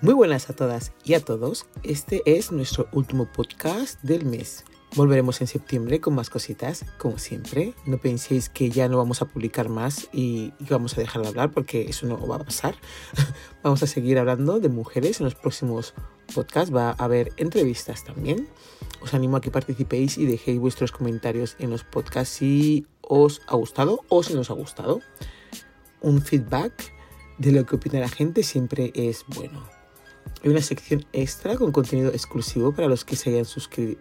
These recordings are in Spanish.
Muy buenas a todas y a todos. Este es nuestro último podcast del mes. Volveremos en septiembre con más cositas, como siempre. No penséis que ya no vamos a publicar más y, vamos a dejar de hablar porque eso no va a pasar. vamos a seguir hablando de mujeres en los próximos podcasts. Va a haber entrevistas también. Os animo a que participéis y dejéis vuestros comentarios en los podcasts si os ha gustado o si no os ha gustado. Un feedback de lo que opina la gente siempre es bueno. Hay una sección extra con contenido exclusivo para los que se hayan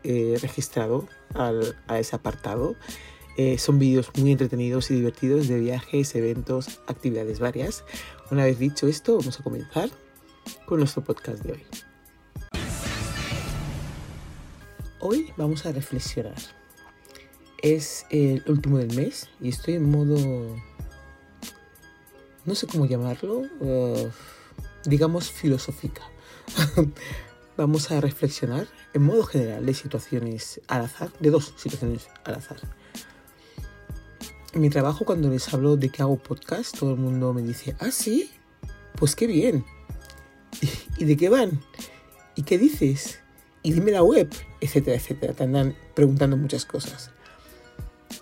eh, registrado a ese apartado. Eh, son vídeos muy entretenidos y divertidos de viajes, eventos, actividades varias. Una vez dicho esto, vamos a comenzar con nuestro podcast de hoy. Hoy vamos a reflexionar. Es el último del mes y estoy en modo... no sé cómo llamarlo, uh, digamos filosófica. vamos a reflexionar en modo general de situaciones al azar, de dos situaciones al azar. En mi trabajo, cuando les hablo de que hago podcast, todo el mundo me dice, ah, sí, pues qué bien. ¿Y, de qué van? ¿Y qué dices? Y dime la web, etcétera, etcétera. Te andan preguntando muchas cosas.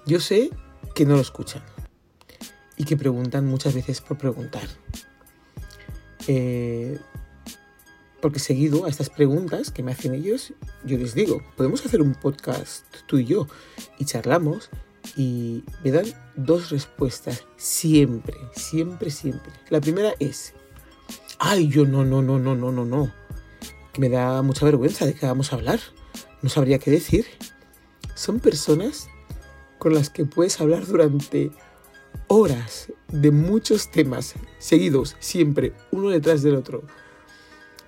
Yo sé que no lo escuchan y que preguntan muchas veces por preguntar. Eh, porque seguido a estas preguntas que me hacen ellos, yo les digo, podemos hacer un podcast tú y yo y charlamos y me dan dos respuestas siempre, siempre, siempre. La primera es, ay, yo no, no, no, no, no, no, no. Que me da mucha vergüenza de que vamos a hablar. No sabría qué decir. Son personas con las que puedes hablar durante horas de muchos temas seguidos, siempre, uno detrás del otro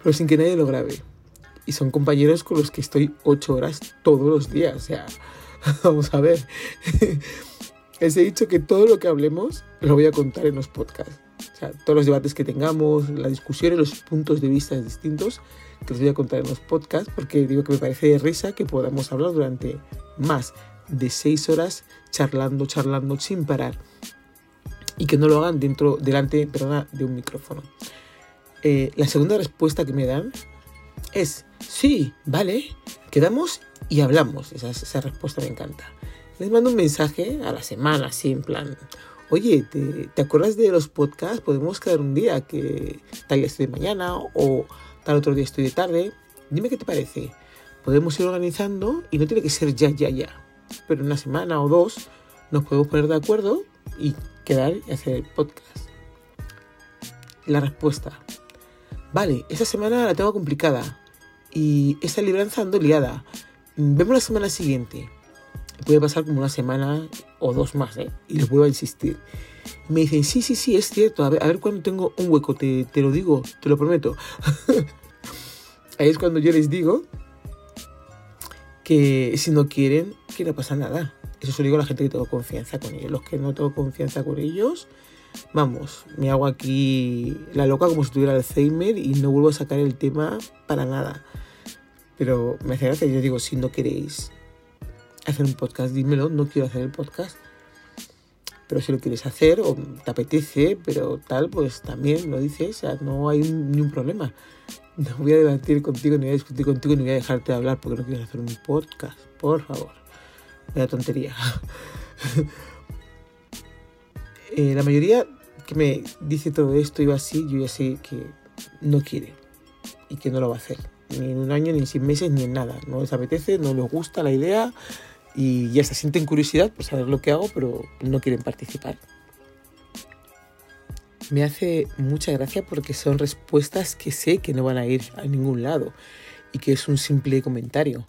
pero sin que nadie lo grabe. Y son compañeros con los que estoy ocho horas todos los días. O sea, vamos a ver. Les he dicho que todo lo que hablemos lo voy a contar en los podcasts. O sea, todos los debates que tengamos, las discusiones, los puntos de vista distintos, que los voy a contar en los podcasts, porque digo que me parece de risa que podamos hablar durante más de seis horas charlando, charlando sin parar. Y que no lo hagan dentro, delante, perdona, de un micrófono. Eh, la segunda respuesta que me dan es, sí, vale, quedamos y hablamos. Esa, respuesta me encanta. Les mando un mensaje a la semana, así en plan, oye, ¿te, ¿te, acuerdas de los podcasts? Podemos quedar un día que tal día estoy de mañana o tal otro día estoy de tarde. Dime qué te parece. Podemos ir organizando y no tiene que ser ya, ya, ya. Pero en una semana o dos nos podemos poner de acuerdo y quedar y hacer el podcast. La respuesta, Vale, esta semana la tengo complicada y esta libranza ando liada. Vemos la semana siguiente. Puede pasar como una semana o dos más, ¿eh? Y les vuelvo a insistir. Me dicen, sí, sí, sí, es cierto. A ver, a ver cuándo tengo un hueco, te, te lo digo, te lo prometo. Ahí es cuando yo les digo que si no quieren, que no pasa nada. Eso se lo digo a la gente que tengo confianza con ellos. Los que no tengo confianza con ellos, vamos, me hago aquí la loca como si tuviera Alzheimer y no vuelvo a sacar el tema para nada. Pero me hace gracia, yo digo, si no queréis hacer un podcast, dímelo, no quiero hacer el podcast. Pero si lo quieres hacer o te apetece, pero tal, pues también lo dices, o sea, no hay ni un problema. No voy a debatir contigo, ni voy a discutir contigo, ni voy a dejarte hablar porque no quieres hacer un podcast, por favor. Vaya tontería. Eh, la mayoría que me dice todo esto y va así, yo ya sé que no quiere y que no lo va a hacer. Ni en un año, ni en seis meses, ni en nada. No les apetece, no les gusta la idea y ya se sienten curiosidad por saber lo que hago, pero no quieren participar. Me hace mucha gracia porque son respuestas que sé que no van a ir a ningún lado y que es un simple comentario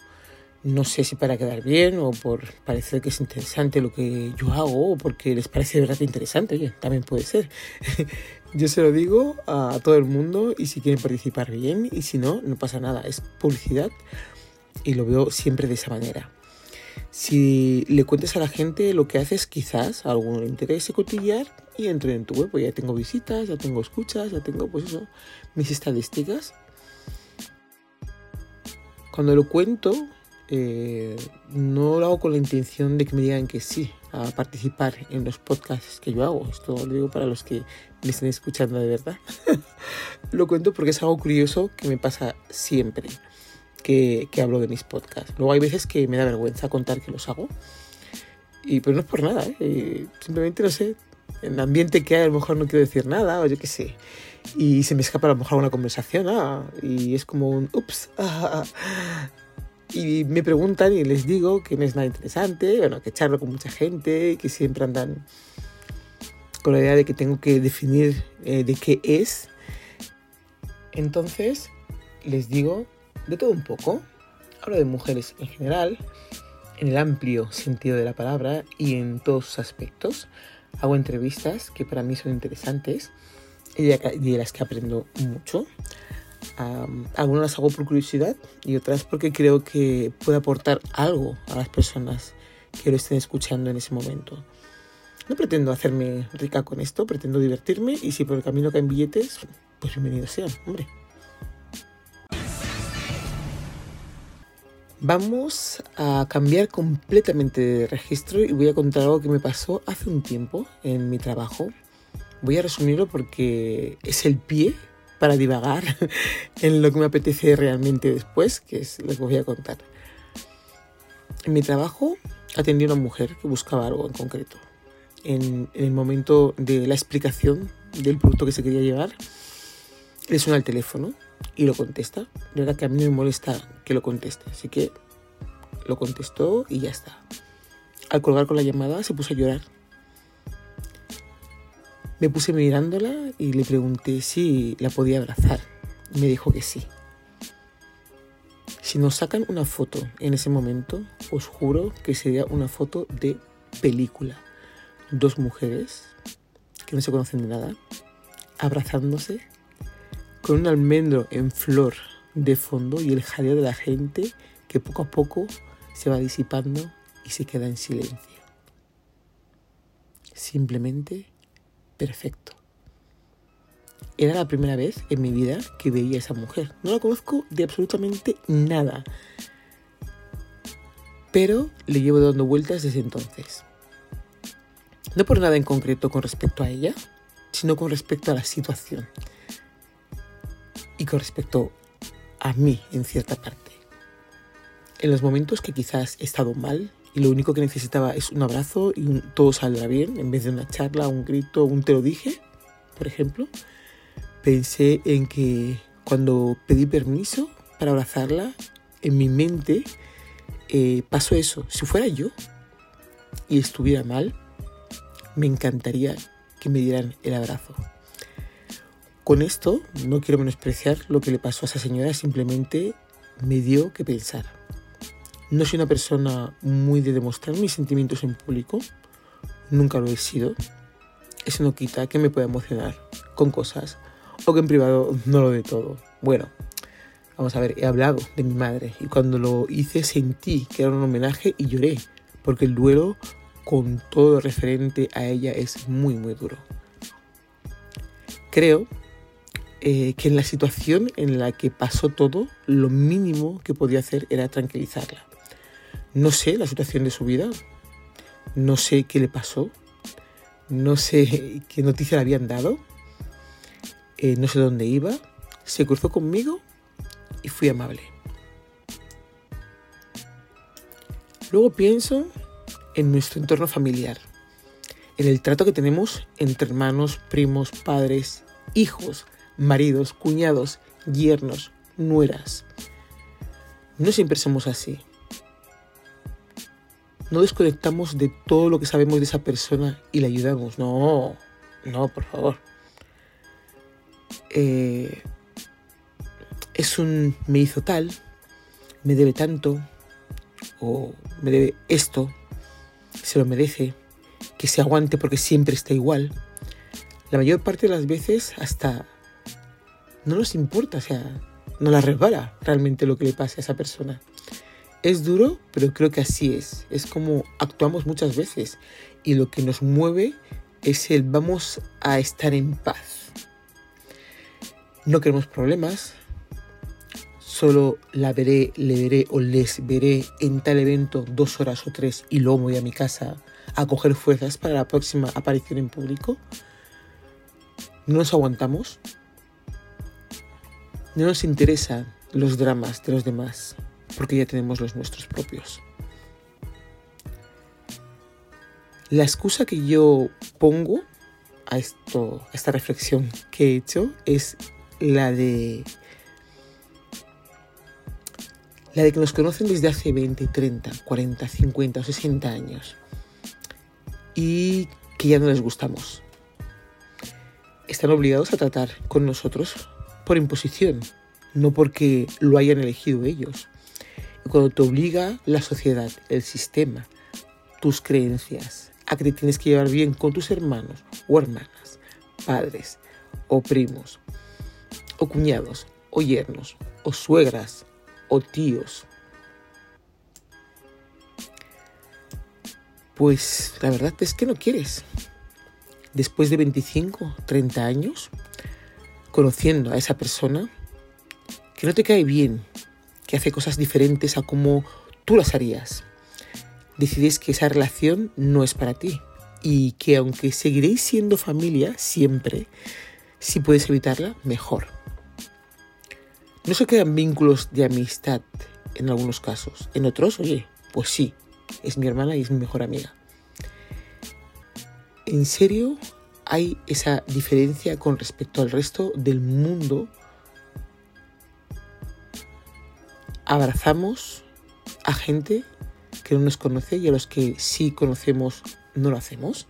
no sé si para quedar bien o por parecer que es interesante lo que yo hago o porque les parece de verdad interesante, oye, también puede ser. yo se lo digo a todo el mundo y si quieren participar bien y si no, no pasa nada, es publicidad y lo veo siempre de esa manera. Si le cuentes a la gente lo que haces, quizás a alguno le interese cotillar y entre en tu web, pues ya tengo visitas, ya tengo escuchas, ya tengo pues mis estadísticas. Cuando lo cuento, eh, no lo hago con la intención de que me digan que sí a participar en los podcasts que yo hago. Esto lo digo para los que me estén escuchando de verdad. lo cuento porque es algo curioso que me pasa siempre que, que, hablo de mis podcasts. Luego hay veces que me da vergüenza contar que los hago. Y pues no es por nada, ¿eh? simplemente no sé, en el ambiente que hay a lo mejor no quiero decir nada o yo qué sé. Y se me escapa a lo mejor una conversación ah, y es como un ups. Ah, y me preguntan y les digo que no es nada interesante, bueno, que charlo con mucha gente, que siempre andan con la idea de que tengo que definir eh, de qué es. Entonces, les digo de todo un poco. Hablo de mujeres en general, en el amplio sentido de la palabra y en todos sus aspectos. Hago entrevistas que para mí son interesantes y de las que aprendo mucho. Algunas las hago por curiosidad y otras porque creo que puede aportar algo a las personas que lo estén escuchando en ese momento. No pretendo hacerme rica con esto, pretendo divertirme y si por el camino caen billetes, pues bienvenidos sean, hombre. Vamos a cambiar completamente de registro y voy a contar algo que me pasó hace un tiempo en mi trabajo. Voy a resumirlo porque es el pie para divagar en lo que me apetece realmente después, que es lo que voy a contar. En mi trabajo atendí a una mujer que buscaba algo en concreto. En, el momento de la explicación del producto que se quería llevar, le suena el teléfono y lo contesta. De verdad que a mí me molesta que lo conteste, así que lo contestó y ya está. Al colgar con la llamada se puso a llorar. Me puse mirándola y le pregunté si la podía abrazar. Me dijo que sí. Si nos sacan una foto en ese momento, os juro que sería una foto de película. Dos mujeres que no se conocen de nada, abrazándose con un almendro en flor de fondo y el jaleo de la gente que poco a poco se va disipando y se queda en silencio. Simplemente perfecto. Era la primera vez en mi vida que veía a esa mujer. No la conozco de absolutamente nada. Pero le llevo dando vueltas desde entonces. No por nada en concreto con respecto a ella, sino con respecto a la situación y con respecto a mí en cierta parte. En los momentos que quizás he estado mal y lo único que necesitaba es un abrazo y todo saldrá bien, en vez de una charla, un grito, un te lo dije, por ejemplo, pensé en que cuando pedí permiso para abrazarla, en mi mente eh, pasó eso. Si fuera yo y estuviera mal, me encantaría que me dieran el abrazo. Con esto no quiero menospreciar lo que le pasó a esa señora, simplemente me dio que pensar. No soy una persona muy de demostrar mis sentimientos en público, nunca lo he sido. Eso no quita que me pueda emocionar con cosas o que en privado no lo de todo. Bueno, vamos a ver, he hablado de mi madre y cuando lo hice sentí que era un homenaje y lloré, porque el duelo con todo referente a ella es muy muy duro. Creo eh, que en la situación en la que pasó todo, lo mínimo que podía hacer era tranquilizarla. No sé la situación de su vida, no sé qué le pasó, no sé qué noticia le habían dado, eh, no sé dónde iba, se cruzó conmigo y fui amable. Luego pienso en nuestro entorno familiar, en el trato que tenemos entre hermanos, primos, padres, hijos, maridos, cuñados, yernos, nueras. No siempre somos así. No desconectamos de todo lo que sabemos de esa persona y le ayudamos. No, no, por favor. Eh, es un me hizo tal, me debe tanto, o me debe esto, se lo merece, que se aguante porque siempre está igual. La mayor parte de las veces hasta no nos importa, o sea, no la resbala realmente lo que le pase a esa persona. Es duro, pero creo que así es. Es como actuamos muchas veces y lo que nos mueve es el vamos a estar en paz. No queremos problemas, solo la veré, le veré o les veré en tal evento dos horas o tres y luego voy a mi casa a coger fuerzas para la próxima aparición en público. No nos aguantamos, No nos interesan los dramas de los demás, porque ya tenemos los nuestros propios. La excusa que yo pongo a, esto, a esta reflexión que he hecho es la de la de que nos conocen desde hace 20, 30, 40, 50 o 60 años y que ya no les gustamos. Están obligados a tratar con nosotros por imposición, no porque lo hayan elegido ellos. Cuando te obliga la sociedad, el sistema, tus creencias, a que te tienes que llevar bien con tus hermanos o hermanas, padres o primos, o cuñados, o yernos, o suegras, o tíos. Pues la verdad es que no quieres. Después de 25, 30 años, conociendo a esa persona, que no te cae bien, que hace cosas diferentes a como tú las harías, decides que esa relación no es para ti y que aunque seguiréis siendo familia siempre, si puedes evitarla, mejor. No se quedan vínculos de amistad en algunos casos. En otros, oye, pues sí, es mi hermana y es mi mejor amiga. ¿En serio hay esa diferencia con respecto al resto del mundo? Abrazamos a gente que no nos conoce y a los que sí conocemos no lo hacemos.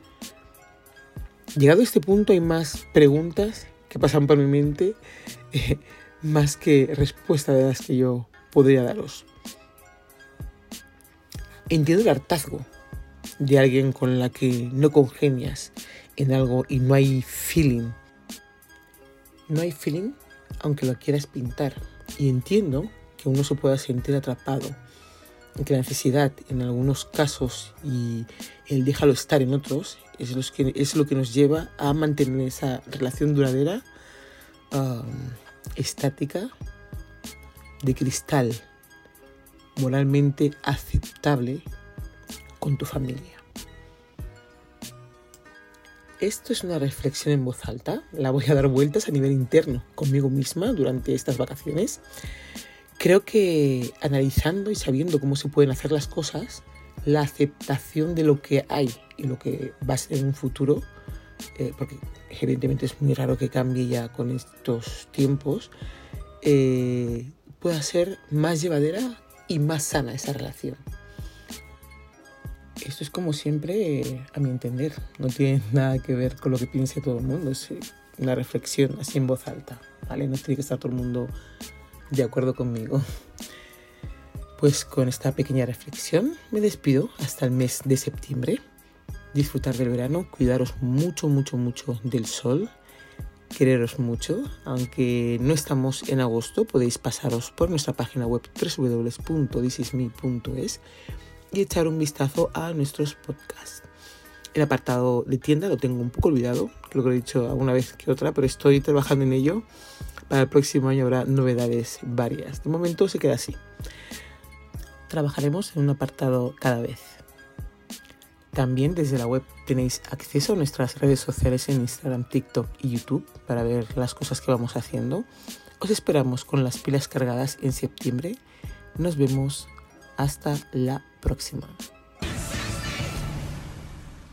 Llegado a este punto hay más preguntas que pasan por mi mente eh, más que respuestas de las que yo podría daros. Entiendo el hartazgo de alguien con la que no congenias en algo y no hay feeling. No hay feeling aunque lo quieras pintar. Y entiendo que uno se pueda sentir atrapado que la necesidad en algunos casos y el déjalo estar en otros es, que, es lo que nos lleva a mantener esa relación duradera, estática, de cristal, moralmente aceptable con tu familia. Esto es una reflexión en voz alta, la voy a dar vueltas a nivel interno conmigo misma durante estas vacaciones Creo que analizando y sabiendo cómo se pueden hacer las cosas, la aceptación de lo que hay y lo que va a ser en un futuro, eh, porque evidentemente es muy raro que cambie ya con estos tiempos, eh, pueda ser más llevadera y más sana esa relación. Esto es como siempre, a mi entender, no tiene nada que ver con lo que piense todo el mundo, es una reflexión así en voz alta, ¿vale? No tiene que estar todo el mundo de acuerdo conmigo. Pues con esta pequeña reflexión me despido hasta el mes de septiembre. Disfrutar del verano, cuidaros mucho, mucho, mucho del sol, quereros mucho. Aunque no estamos en agosto, podéis pasaros por nuestra página web www.thisisme.es y echar un vistazo a nuestros podcasts. El apartado de tienda lo tengo un poco olvidado, creo que lo he dicho alguna vez que otra, pero estoy trabajando en ello para el próximo año habrá novedades varias. De momento se queda así. Trabajaremos en un apartado cada vez. También desde la web tenéis acceso a nuestras redes sociales en Instagram, TikTok y YouTube para ver las cosas que vamos haciendo. Os esperamos con las pilas cargadas en septiembre. Nos vemos hasta la próxima.